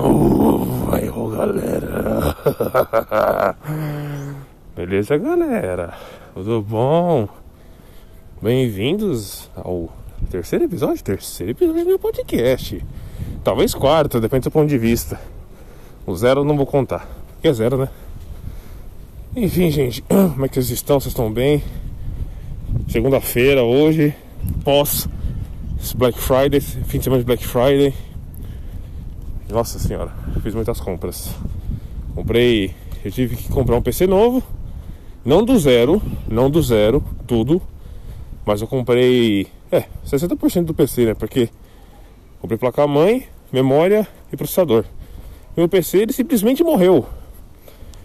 Ô galera. Beleza, galera? Tudo bom? Bem-vindos ao terceiro episódio, terceiro episódio do meu podcast. Talvez quarto, depende do ponto de vista. O zero eu não vou contar, porque é zero, né? Enfim, gente, como é que vocês estão? Vocês estão bem? Segunda-feira, hoje, pós Black Friday, fim de semana de Black Friday. Nossa senhora, fiz muitas compras. Comprei, eu tive que comprar um PC novo, não do zero, não do zero, tudo, mas eu comprei, é, 60% do PC, né? Porque comprei placa-mãe, memória e processador. Meu PC ele simplesmente morreu.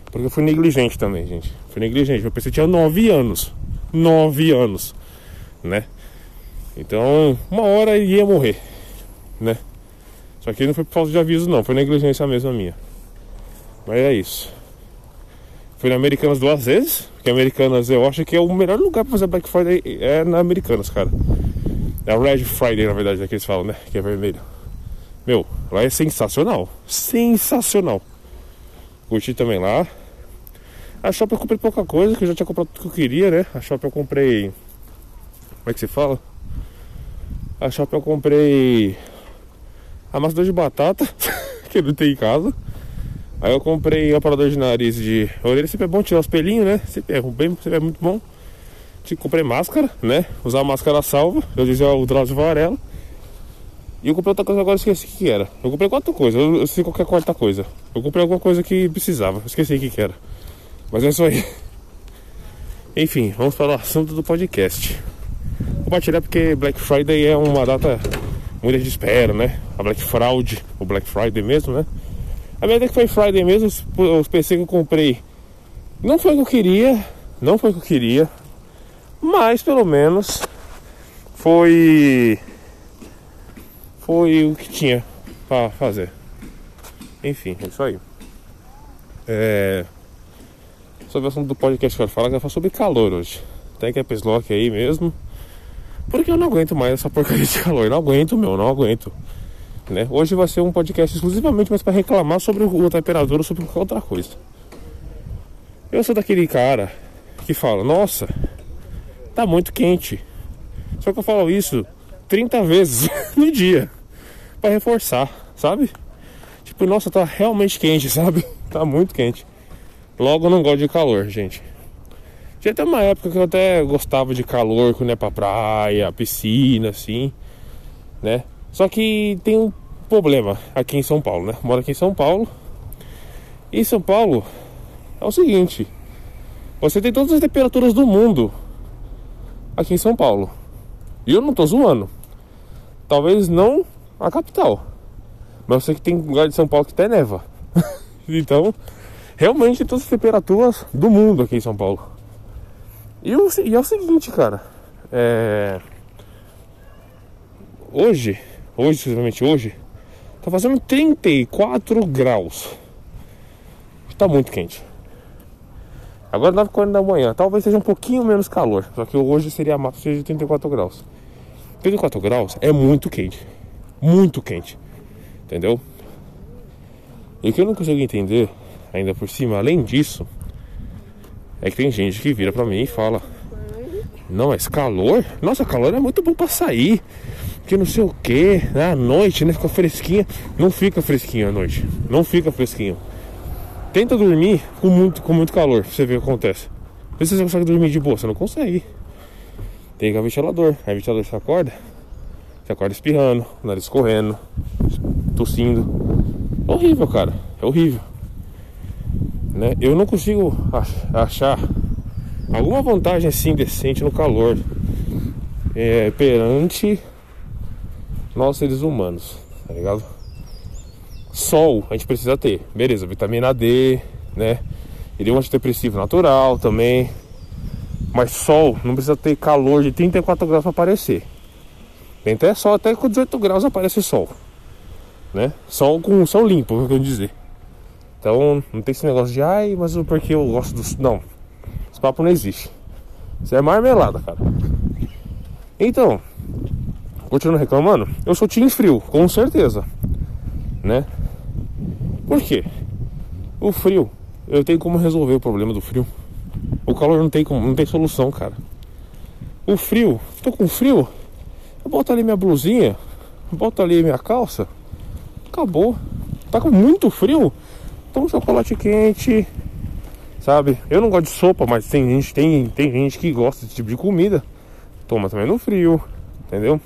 Porque eu fui negligente também, gente. Fui negligente. Meu PC tinha 9 anos. 9 anos, né? Então, uma hora ia morrer, né? Só que não foi por falta de aviso, não, foi negligência mesmo a minha. Mas é isso. Fui na Americanas duas vezes, porque Americanas eu acho que é o melhor lugar pra fazer Black Friday é na Americanas, cara. É o Red Friday, na verdade, é que eles falam, né? Que é vermelho. Meu, lá é sensacional. Sensacional. Curti também lá. A Shop eu comprei pouca coisa, que eu já tinha comprado tudo que eu queria, né? A Shop eu comprei. Como é que se fala? A Shop eu comprei amassador de batata, que não tem em casa. Aí eu comprei um aparador de nariz de orelha, sempre é bom tirar os pelinhos, né? Sempre é, bem, sempre é muito bom. Comprei máscara, né? Usar máscara salva, eu dizia o Drauzio Varela. E eu comprei outra coisa agora, esqueci o que era. Eu comprei quatro coisas, eu, eu sei qualquer quarta coisa. Eu comprei alguma coisa que precisava, esqueci o que, era. Mas é isso aí. Enfim, vamos para o assunto do podcast. Compartilhar porque Black Friday é uma data muita gente espera, né? A Black Fraud, o Black Friday mesmo, né? A verdade é que foi Friday mesmo, os PC que eu comprei não foi o que eu queria, não foi o que eu queria, mas pelo menos foi foi o que tinha para fazer. Enfim, é isso aí. É, sobre o assunto do podcast que eu quero falar, eu quero sobre calor hoje. Tem que Lock aí mesmo. Porque eu não aguento mais essa porcaria de calor. Não aguento, meu, não aguento. Né? Hoje vai ser um podcast exclusivamente mais para reclamar sobre a temperatura ou sobre qualquer outra coisa. Eu sou daquele cara que fala: Nossa, tá muito quente. Só que eu falo isso 30 vezes no dia para reforçar, sabe? Tipo, nossa, tá realmente quente, sabe? Tá muito quente. Logo, eu não gosto de calor, gente. Tinha até uma época que eu até gostava de calor quando é pra praia, piscina, assim, né? Só que tem um problema aqui em São Paulo, né? Moro aqui em São Paulo. E em São Paulo é o seguinte: você tem todas as temperaturas do mundo aqui em São Paulo. E eu não tô zoando. Talvez não a capital. Mas eu sei que tem lugar de São Paulo que até neva. então, realmente todas as temperaturas do mundo aqui em São Paulo. E, o, e é o seguinte, cara. É... Hoje, hoje, exclusivamente hoje, tá fazendo 34 graus. Tá muito quente. Agora 9 h da manhã, talvez seja um pouquinho menos calor. Só que hoje seria a máxima de 34 graus. 34 graus é muito quente. Muito quente. Entendeu? E o que eu não consigo entender, ainda por cima, além disso, é que tem gente que vira pra mim e fala: Não, mas calor? Nossa, calor é muito bom pra sair. Que não sei o que, né? à noite, né? Fica fresquinha. Não fica fresquinho à noite. Não fica fresquinho. Tenta dormir com muito, com muito calor, pra você ver o que acontece. Vê se você consegue dormir de boa, você não consegue. Tem que o ventilador. Aí o ventilador você acorda, você acorda espirrando, nariz correndo, tossindo. Horrível, cara. É horrível né? Eu não consigo achar alguma vantagem assim decente no calor é, perante nós seres humanos, tá ligado? Sol a gente precisa ter, beleza, vitamina D, né? Ele é um antidepressivo natural também. Mas sol não precisa ter calor de 34 graus para aparecer. Tem até sol até com 18 graus aparece sol. Né? Sol com sol limpo, eu quero dizer. Então não tem esse negócio de ai, mas porque eu gosto dos. Não. Esse papo não existe. Isso é marmelada, cara. Então, continuando reclamando, eu sou Team Frio, com certeza. Né? Por quê? O frio, eu tenho como resolver o problema do frio. O calor não tem como, não tem solução, cara. O frio, tô com frio, eu boto ali minha blusinha, boto ali minha calça, acabou. Tá com muito frio, toma um chocolate quente, sabe? Eu não gosto de sopa, mas tem gente, tem, tem gente que gosta desse tipo de comida. Toma também no frio, entendeu?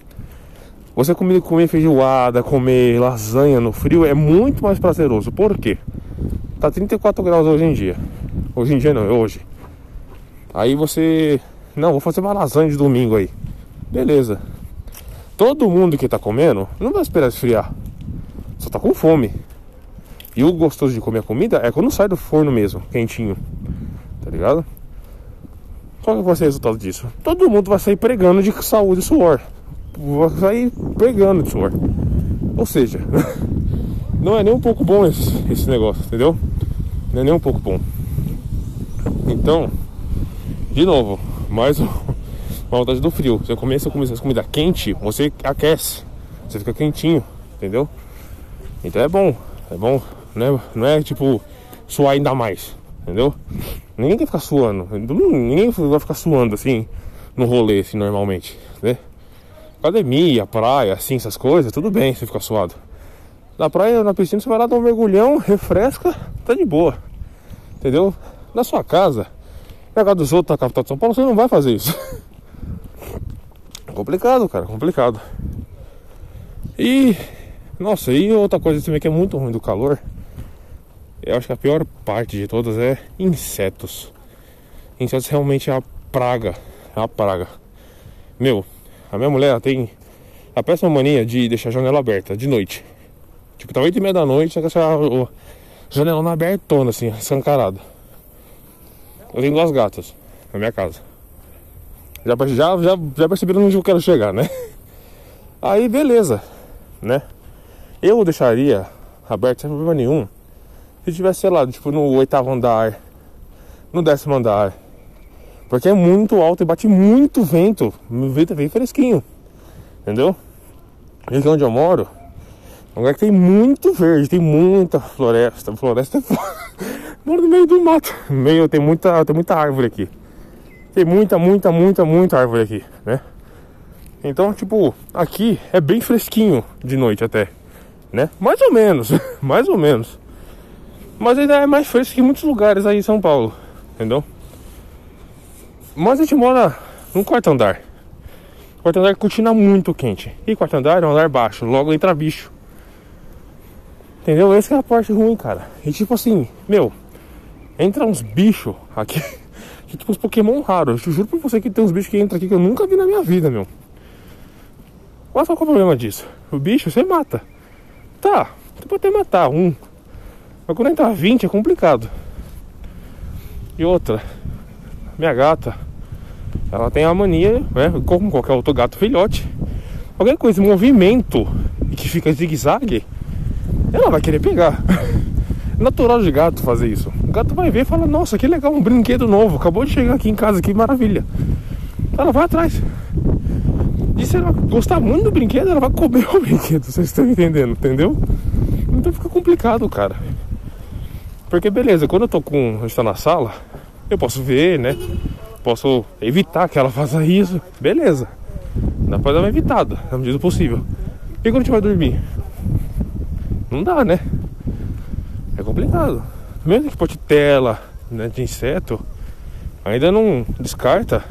Você comer, comer feijoada, comer lasanha no frio é muito mais prazeroso. Por quê? Tá 34 graus hoje em dia. Hoje em dia não, é hoje. Aí você. Não, vou fazer uma lasanha de domingo aí. Beleza. Todo mundo que tá comendo não vai esperar esfriar. Só tá com fome. E o gostoso de comer a comida é quando sai do forno mesmo, quentinho. Tá ligado? Qual que vai ser o resultado disso? Todo mundo vai sair pregando de saúde e suor. Vai sair pregando de suor. Ou seja, não é nem um pouco bom esse, esse negócio, entendeu? Não é nem um pouco bom. Então, de novo, mais uma vontade do frio. Você começa a comer essa comida quente, você aquece, você fica quentinho, entendeu? Então é bom, é bom, né? Não é tipo suar ainda mais, entendeu? Ninguém quer ficar suando, ninguém vai ficar suando assim no rolê, assim, normalmente, né? Academia, praia, assim, essas coisas, tudo bem você ficar suado. Na praia, na piscina, você vai lá dar um mergulhão, refresca, tá de boa, entendeu? Na sua casa, casa dos outros na capital de São Paulo, você não vai fazer isso. complicado, cara, complicado. E, nossa, e outra coisa também que é muito ruim do calor, eu acho que a pior parte de todas é insetos. Insetos realmente é a praga, é a praga. Meu, a minha mulher tem a péssima mania de deixar a janela aberta de noite. Tipo, tá 8 e meia da noite, ela deixa a janela abertona, assim, escancarada. Eu tenho duas gatas na minha casa. Já, já, já, já perceberam onde eu quero chegar, né? Aí, beleza, né? Eu deixaria aberto sem problema nenhum se tivesse, sei lá, tipo, no oitavo andar, no décimo andar. Porque é muito alto e bate muito vento. O vento bem fresquinho. Entendeu? E aqui onde eu moro, é um lugar que tem muito verde, tem muita floresta. Floresta é moro no meio do mato. Meio tem muita, tem muita árvore aqui. Tem muita, muita, muita, muita árvore aqui, né? Então, tipo, aqui é bem fresquinho de noite até, né? Mais ou menos, mais ou menos. Mas ainda é mais fresco que muitos lugares aí em São Paulo, entendeu? Mas a gente mora num quarto andar. Quarto andar cortina muito quente. E quarto andar é um andar baixo, logo entra bicho. Entendeu? Essa é a parte ruim, cara. E tipo assim, meu, entra uns bichos aqui. Que tipo uns Pokémon raros. Eu juro pra você que tem uns bichos que entram aqui que eu nunca vi na minha vida, meu. Só qual é o problema disso. O bicho você mata. Tá, você pode até matar um. Mas quando entra 20 é complicado. E outra, minha gata, ela tem a mania, né? Como qualquer outro gato filhote. Qualquer coisa, movimento que fica zigue-zague, ela vai querer pegar. natural de gato fazer isso. O gato vai ver e fala, nossa, que legal, um brinquedo novo, acabou de chegar aqui em casa, que maravilha. Ela vai atrás. E se ela gostar muito do brinquedo, ela vai comer o brinquedo, vocês estão entendendo, entendeu? Então fica complicado, cara. Porque beleza, quando eu tô com. A gente tá na sala, eu posso ver, né? Posso evitar que ela faça isso. Beleza. Dá pra dar uma evitada, na medida do possível. E quando a gente vai dormir? Não dá, né? É complicado. Mesmo que pode tela né, de inseto, ainda não descarta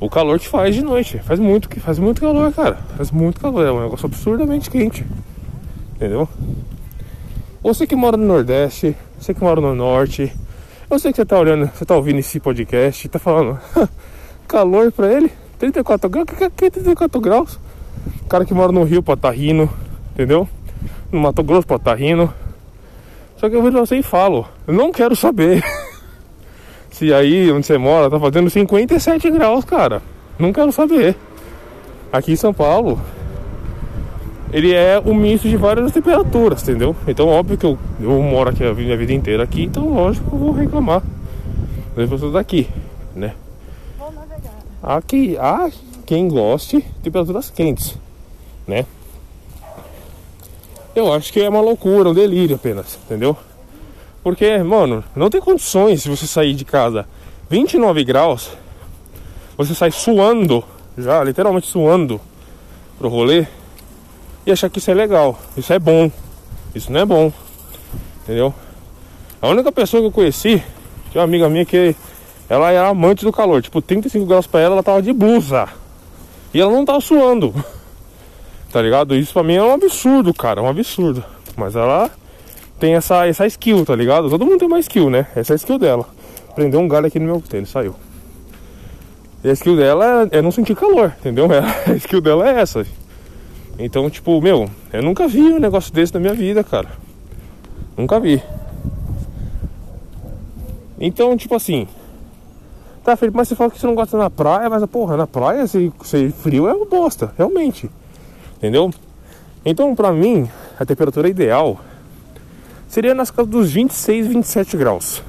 o calor que faz de noite. Faz muito, faz muito calor, cara. Faz muito calor. É um negócio absurdamente quente. Entendeu? Você que mora no Nordeste, você que mora no Norte, eu sei que você tá olhando, você tá ouvindo esse podcast tá falando calor pra ele, 34 graus, que, que é 34 graus? O cara que mora no Rio pode tá rindo, entendeu? No Mato Grosso pode tá rindo. Só que eu vejo você e falo, eu não quero saber se aí onde você mora tá fazendo 57 graus, cara. Não quero saber. Aqui em São Paulo, ele é um misto de várias temperaturas, entendeu? Então, óbvio que eu, eu moro aqui a minha vida inteira aqui, então lógico eu vou reclamar das pessoas daqui, né? Aqui, há quem goste de temperaturas quentes, né? eu acho que é uma loucura, um delírio apenas, entendeu? Porque, mano, não tem condições se você sair de casa 29 graus, você sai suando, já literalmente suando pro rolê e achar que isso é legal, isso é bom. Isso não é bom, entendeu? A única pessoa que eu conheci, tinha uma amiga minha que ela era amante do calor, tipo 35 graus pra ela, ela tava de blusa. E ela não tava suando. Tá ligado? Isso pra mim é um absurdo, cara, é um absurdo. Mas ela tem essa, essa skill, tá ligado? Todo mundo tem uma skill, né? Essa é a skill dela. Prendeu um galho aqui no meu tênis, saiu. E a skill dela é, é não sentir calor, entendeu? A skill dela é essa. Então, tipo, meu, eu nunca vi um negócio desse na minha vida, cara. Nunca vi. Então, tipo assim. Tá, Felipe, mas você fala que você não gosta na praia, mas porra, na praia se, se frio é uma bosta, realmente. Entendeu? Então, pra mim, a temperatura ideal seria nas casas dos 26, 27 graus.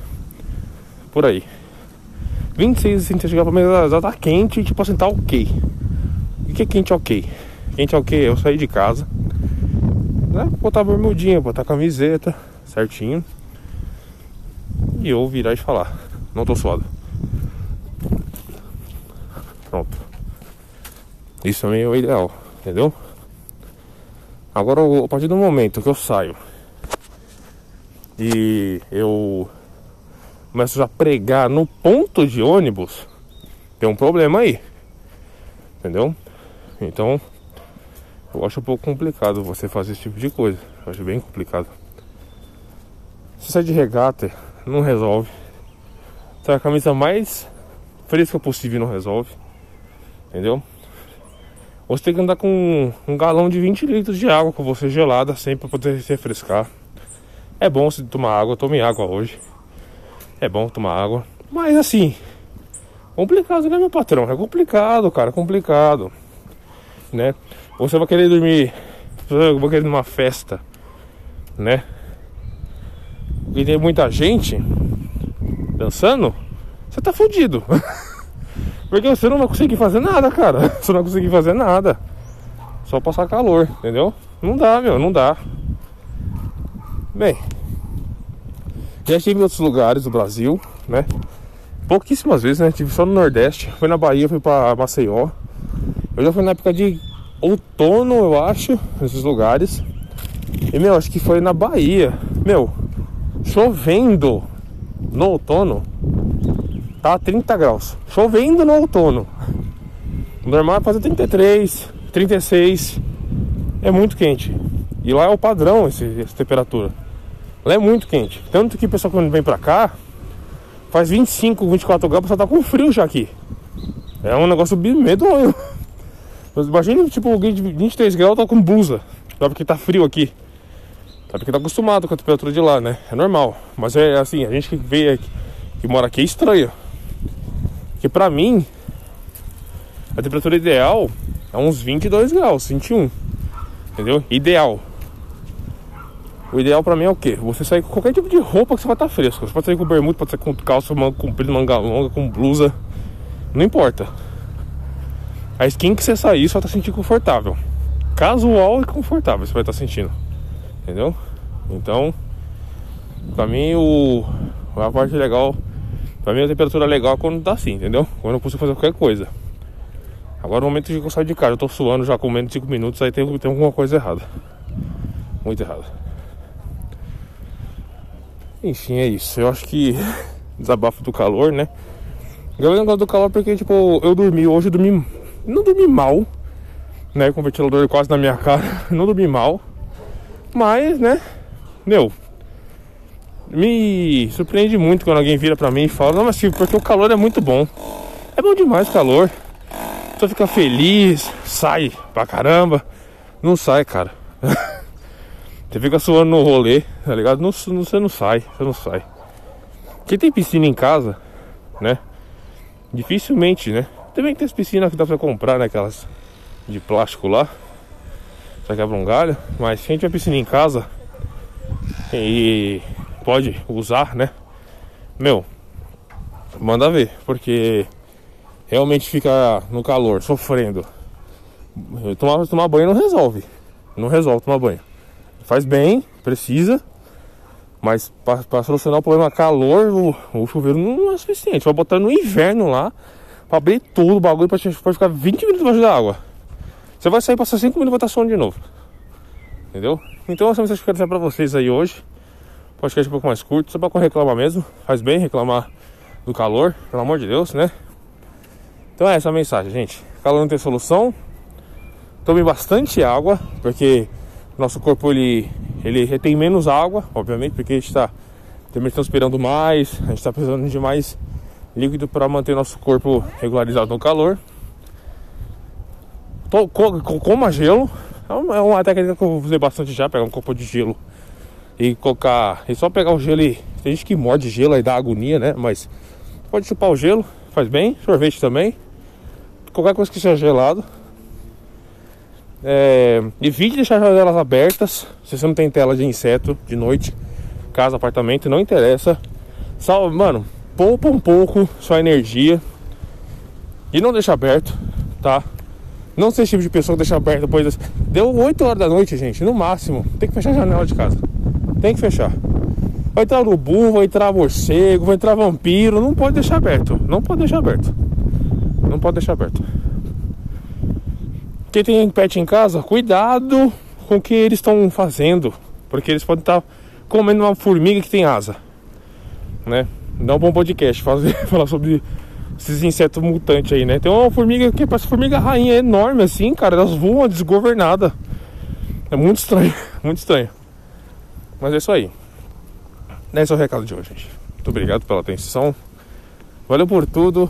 Por aí. 26, 27 graus mim já tá quente, tipo assim, tá ok. O que é quente ok? Quente ok, eu sair de casa, né? Botar bermudinha, botar camiseta, certinho. E eu virar e falar, não tô suado. Pronto. Isso também é o ideal, entendeu? Agora, a partir do momento que eu saio e eu começo a pregar no ponto de ônibus, tem um problema aí. Entendeu? Então, eu acho um pouco complicado você fazer esse tipo de coisa. Eu acho bem complicado. Se sai de regata, não resolve. Sai a camisa mais fresca possível não resolve. Entendeu? Você tem que andar com um galão de 20 litros de água com você gelada sempre para poder se refrescar. É bom se tomar água, tome água hoje. É bom tomar água. Mas assim, complicado, né, meu patrão? É complicado, cara, complicado. Né? Você vai querer dormir, vai querer numa festa, né? E tem muita gente dançando, você tá fudido. Porque você não vai conseguir fazer nada, cara. Você não vai conseguir fazer nada. Só passar calor, entendeu? Não dá, meu, não dá. Bem, já estive em outros lugares do Brasil, né? Pouquíssimas vezes, né? Tive só no Nordeste. Fui na Bahia, fui pra Maceió. Eu já fui na época de outono, eu acho, nesses lugares. E, meu, acho que foi na Bahia. Meu, chovendo no outono tá 30 graus. Chovendo no outono. O normal é fazer 33, 36. É muito quente. E lá é o padrão esse, essa temperatura. Lá é muito quente. Tanto que o pessoal quando vem pra cá faz 25, 24 graus, o pessoal tá com frio já aqui. É um negócio medonho. Mas imagina, tipo, alguém de 23 graus tá com blusa. Só porque tá frio aqui. Só porque tá acostumado com a temperatura de lá, né? É normal. Mas é assim, a gente que veio aqui, que mora aqui é estranho. Que pra mim, a temperatura ideal é uns 22 graus, 21. Entendeu? Ideal. O ideal pra mim é o quê? Você sair com qualquer tipo de roupa que você vai estar tá fresco. Você pode sair com bermuda, pode sair com calça, manga comprida, manga longa, com blusa. Não importa. A skin que você sair, estar tá sentindo confortável. Casual e confortável você vai estar tá sentindo. Entendeu? Então, pra mim o a parte legal Pra mim a temperatura legal é quando tá assim, entendeu? Quando eu consigo fazer qualquer coisa. Agora no momento que eu saio de casa, eu tô suando já com menos de 5 minutos, aí tem, tem alguma coisa errada. Muito errada. Enfim, é isso. Eu acho que desabafo do calor, né? Eu negócio do calor porque, tipo, eu dormi hoje, eu dormi. Não dormi mal, né? Com o ventilador quase na minha cara. Não dormi mal. Mas, né? Meu, me surpreende muito quando alguém vira pra mim e fala, não, mas filho, porque o calor é muito bom. É bom demais o calor. Só fica feliz, sai pra caramba. Não sai, cara. você fica suando no rolê, tá ligado? Não, não, você não sai, você não sai. Quem tem piscina em casa, né? Dificilmente, né? Também tem as piscinas que dá pra comprar, né? Aquelas de plástico lá. Só quebra um galho. Mas quem tiver piscina em casa e pode usar, né? Meu, manda ver, porque realmente fica no calor, sofrendo. Tomar, tomar banho não resolve. Não resolve tomar banho. faz bem, precisa. Mas para solucionar o problema calor, o, o, chuveiro não é suficiente. Vai botar no inverno lá, para abrir tudo o bagulho, para ficar 20 minutos debaixo da água. Você vai sair, passar 5 minutos e vai estar suando de novo. Entendeu? Então essa mensagem que eu quero dizer pra vocês aí hoje. Podcast um pouco mais curto, só pra reclamar mesmo. Faz bem reclamar do calor, pelo amor de Deus, né? Então é essa a mensagem, gente. Calor não tem solução. Tome bastante água, porque nosso corpo ele, ele retém menos água, obviamente, porque a gente está também transpirando mais, a gente está precisando de mais líquido para manter nosso corpo regularizado no calor. Coma gelo, é uma técnica que eu usei bastante já, pegar um copo de gelo e colocar. E só pegar o gelo e. Tem gente que morde gelo e dá agonia, né? Mas pode chupar o gelo, faz bem, sorvete também. Qualquer coisa que seja gelado, é, evite deixar as janelas abertas se você não tem tela de inseto de noite, casa, apartamento, não interessa. Só, mano, poupa um pouco sua energia e não deixa aberto, tá? Não seja tipo de pessoa que deixa aberto depois. Deu 8 horas da noite, gente, no máximo. Tem que fechar a janela de casa. Tem que fechar. Vai entrar urubu, vai entrar morcego, vai entrar vampiro. Não pode deixar aberto. Não pode deixar aberto. Não pode deixar aberto. Quem tem pet em casa, cuidado com o que eles estão fazendo, porque eles podem estar comendo uma formiga que tem asa, né? Dá um bom podcast fazer, falar sobre esses insetos mutantes aí, né? Tem uma formiga que parece formiga rainha enorme assim, cara, elas voam desgovernada. É muito estranho, muito estranho. Mas é isso aí. Esse é o recado de hoje, gente. Muito obrigado pela atenção. Valeu por tudo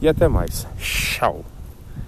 e até mais. Tchau.